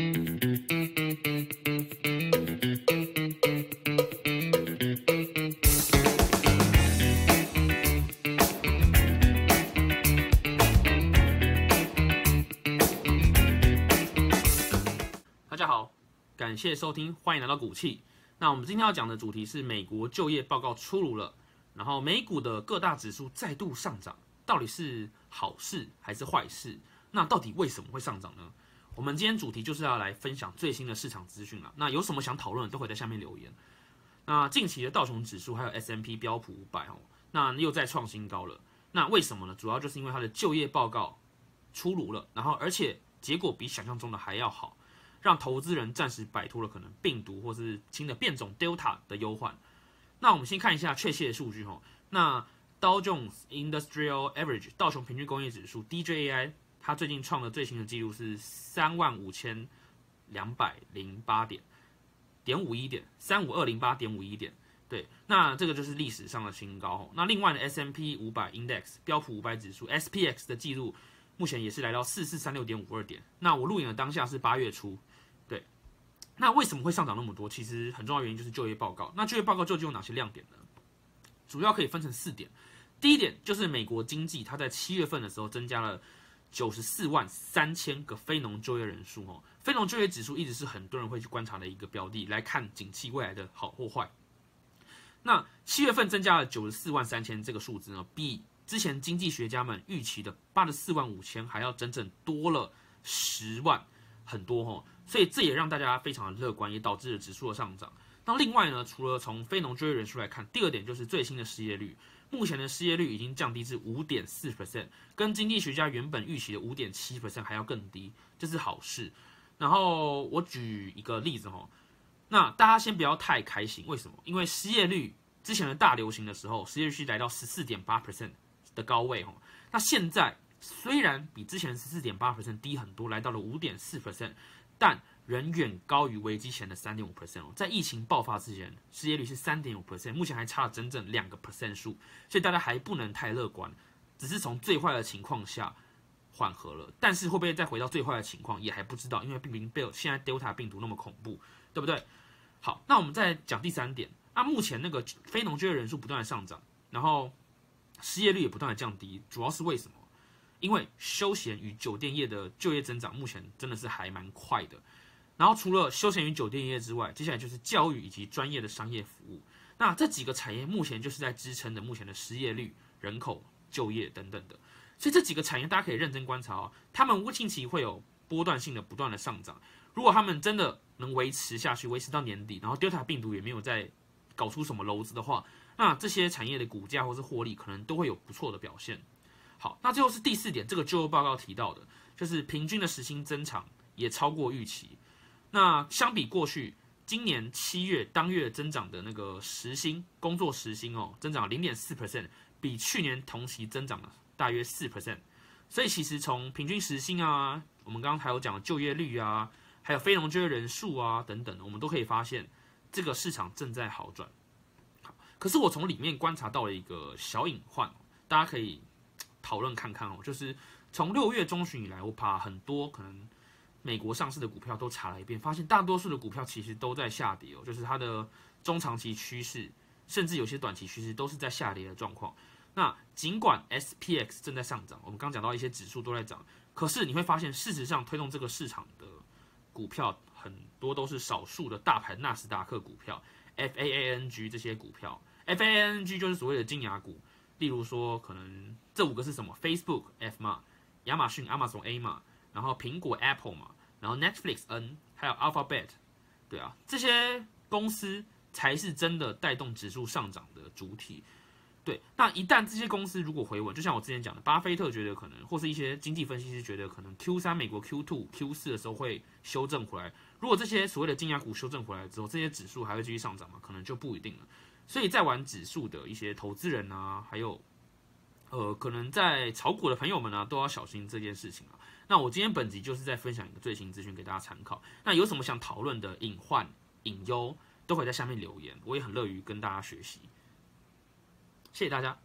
大家好，感谢收听，欢迎来到股气。那我们今天要讲的主题是美国就业报告出炉了，然后美股的各大指数再度上涨，到底是好事还是坏事？那到底为什么会上涨呢？我们今天主题就是要来分享最新的市场资讯了。那有什么想讨论的，都可以在下面留言。那近期的道琼指数还有 S M P 标普五百哦，那又在创新高了。那为什么呢？主要就是因为它的就业报告出炉了，然后而且结果比想象中的还要好。让投资人暂时摆脱了可能病毒或是新的变种 Delta 的忧患。那我们先看一下确切的数据哈。那 Dow Jones Industrial Average 道琼平均工业指数 DJI 它最近创的最新的记录是三万五千两百零八点点五一点三五二零八点五一点。对，那这个就是历史上的新高。那另外呢 S M P 五百 Index 标普五百指数 SPX 的记录目前也是来到四四三六点五二点。那我录影的当下是八月初。对那为什么会上涨那么多？其实很重要原因就是就业报告。那就业报告究竟有哪些亮点呢？主要可以分成四点。第一点就是美国经济，它在七月份的时候增加了九十四万三千个非农就业人数哦。非农就业指数一直是很多人会去观察的一个标的，来看景气未来的好或坏。那七月份增加了九十四万三千这个数字呢，比之前经济学家们预期的八十四万五千还要整整多了十万，很多哦。所以这也让大家非常的乐观，也导致了指数的上涨。那另外呢，除了从非农就业人数来看，第二点就是最新的失业率，目前的失业率已经降低至五点四 percent，跟经济学家原本预期的五点七 percent 还要更低，这是好事。然后我举一个例子哈，那大家先不要太开心，为什么？因为失业率之前的大流行的时候，失业率来到十四点八 percent 的高位哈，那现在虽然比之前十四点八 percent 低很多，来到了五点四 percent。但仍远高于危机前的三点五 percent，在疫情爆发之前，失业率是三点五 percent，目前还差了整整两个 percent 数，所以大家还不能太乐观，只是从最坏的情况下缓和了，但是会不会再回到最坏的情况也还不知道，因为病毒被现在 Delta 病毒那么恐怖，对不对？好，那我们再讲第三点，那目前那个非农就业人数不断的上涨，然后失业率也不断的降低，主要是为什么？因为休闲与酒店业的就业增长目前真的是还蛮快的，然后除了休闲与酒店业之外，接下来就是教育以及专业的商业服务。那这几个产业目前就是在支撑着目前的失业率、人口就业等等的。所以这几个产业大家可以认真观察哦，他们近期会有波段性的不断的上涨。如果他们真的能维持下去，维持到年底，然后 Delta 病毒也没有再搞出什么篓子的话，那这些产业的股价或是获利可能都会有不错的表现。好，那最后是第四点，这个就业报告提到的，就是平均的时薪增长也超过预期。那相比过去，今年七月当月增长的那个时薪，工作时薪哦，增长零点四 percent，比去年同期增长了大约四 percent。所以其实从平均时薪啊，我们刚刚还有讲就业率啊，还有非农就业人数啊等等，我们都可以发现这个市场正在好转。可是我从里面观察到了一个小隐患，大家可以。讨论看看哦，就是从六月中旬以来，我把很多可能美国上市的股票都查了一遍，发现大多数的股票其实都在下跌哦，就是它的中长期趋势，甚至有些短期趋势都是在下跌的状况。那尽管 SPX 正在上涨，我们刚讲到一些指数都在涨，可是你会发现，事实上推动这个市场的股票很多都是少数的大盘纳斯达克股票 FAANG 这些股票，FAANG 就是所谓的金牙股。例如说，可能这五个是什么？Facebook F 嘛，亚马逊 Amazon A 嘛，然后苹果 Apple 嘛，然后 Netflix N，还有 Alphabet，对啊，这些公司才是真的带动指数上涨的主体。对，那一旦这些公司如果回稳，就像我之前讲的，巴菲特觉得可能，或是一些经济分析师觉得可能 Q 三美国 Q two Q 四的时候会修正回来。如果这些所谓的金牙股修正回来之后，这些指数还会继续上涨吗？可能就不一定了。所以在玩指数的一些投资人啊，还有，呃，可能在炒股的朋友们呢，都要小心这件事情啊。那我今天本集就是在分享一个最新资讯给大家参考。那有什么想讨论的隐患、隐忧，都可以在下面留言，我也很乐于跟大家学习。谢谢大家。